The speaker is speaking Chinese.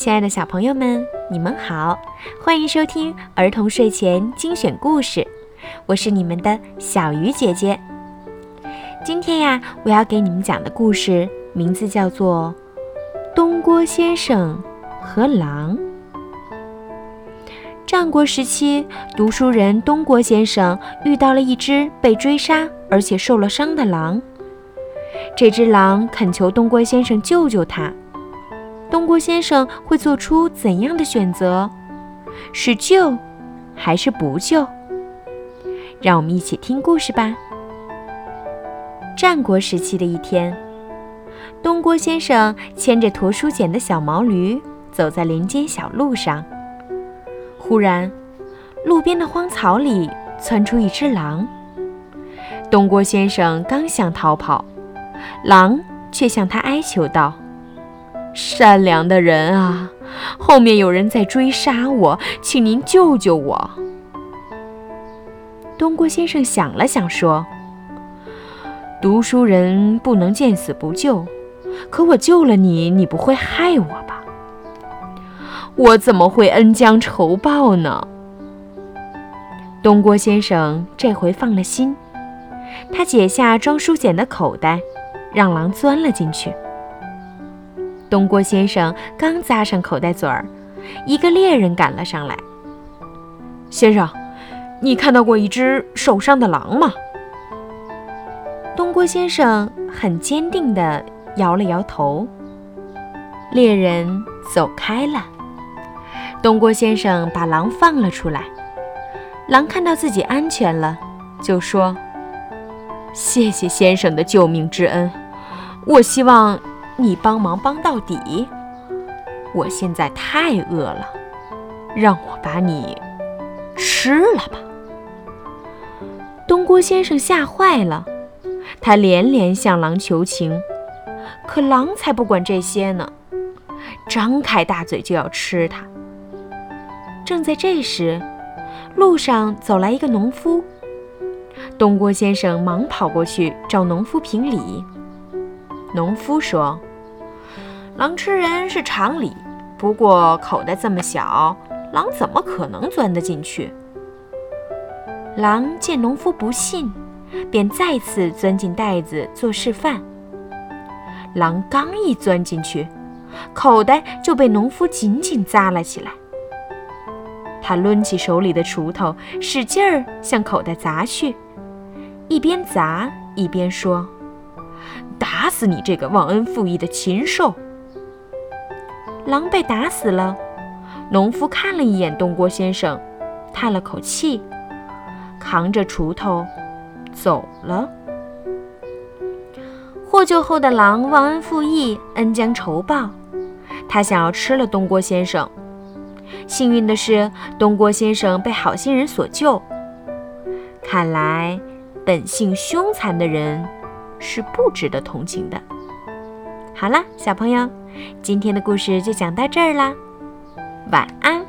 亲爱的小朋友们，你们好，欢迎收听儿童睡前精选故事，我是你们的小鱼姐姐。今天呀，我要给你们讲的故事名字叫做《东郭先生和狼》。战国时期，读书人东郭先生遇到了一只被追杀而且受了伤的狼。这只狼恳求东郭先生救救他。东郭先生会做出怎样的选择？是救，还是不救？让我们一起听故事吧。战国时期的一天，东郭先生牵着驮书简的小毛驴，走在林间小路上。忽然，路边的荒草里窜出一只狼。东郭先生刚想逃跑，狼却向他哀求道。善良的人啊，后面有人在追杀我，请您救救我。东郭先生想了想，说：“读书人不能见死不救，可我救了你，你不会害我吧？我怎么会恩将仇报呢？”东郭先生这回放了心，他解下装书简的口袋，让狼钻了进去。东郭先生刚扎上口袋嘴儿，一个猎人赶了上来。先生，你看到过一只受伤的狼吗？东郭先生很坚定地摇了摇头。猎人走开了。东郭先生把狼放了出来。狼看到自己安全了，就说：“谢谢先生的救命之恩，我希望。”你帮忙帮到底，我现在太饿了，让我把你吃了吧。东郭先生吓坏了，他连连向狼求情，可狼才不管这些呢，张开大嘴就要吃他。正在这时，路上走来一个农夫，东郭先生忙跑过去找农夫评理。农夫说。狼吃人是常理，不过口袋这么小，狼怎么可能钻得进去？狼见农夫不信，便再次钻进袋子做示范。狼刚一钻进去，口袋就被农夫紧紧扎了起来。他抡起手里的锄头，使劲儿向口袋砸去，一边砸一边说：“打死你这个忘恩负义的禽兽！”狼被打死了，农夫看了一眼东郭先生，叹了口气，扛着锄头走了。获救后的狼忘恩负义，恩将仇报，他想要吃了东郭先生。幸运的是，东郭先生被好心人所救。看来，本性凶残的人是不值得同情的。好啦，小朋友。今天的故事就讲到这儿啦，晚安。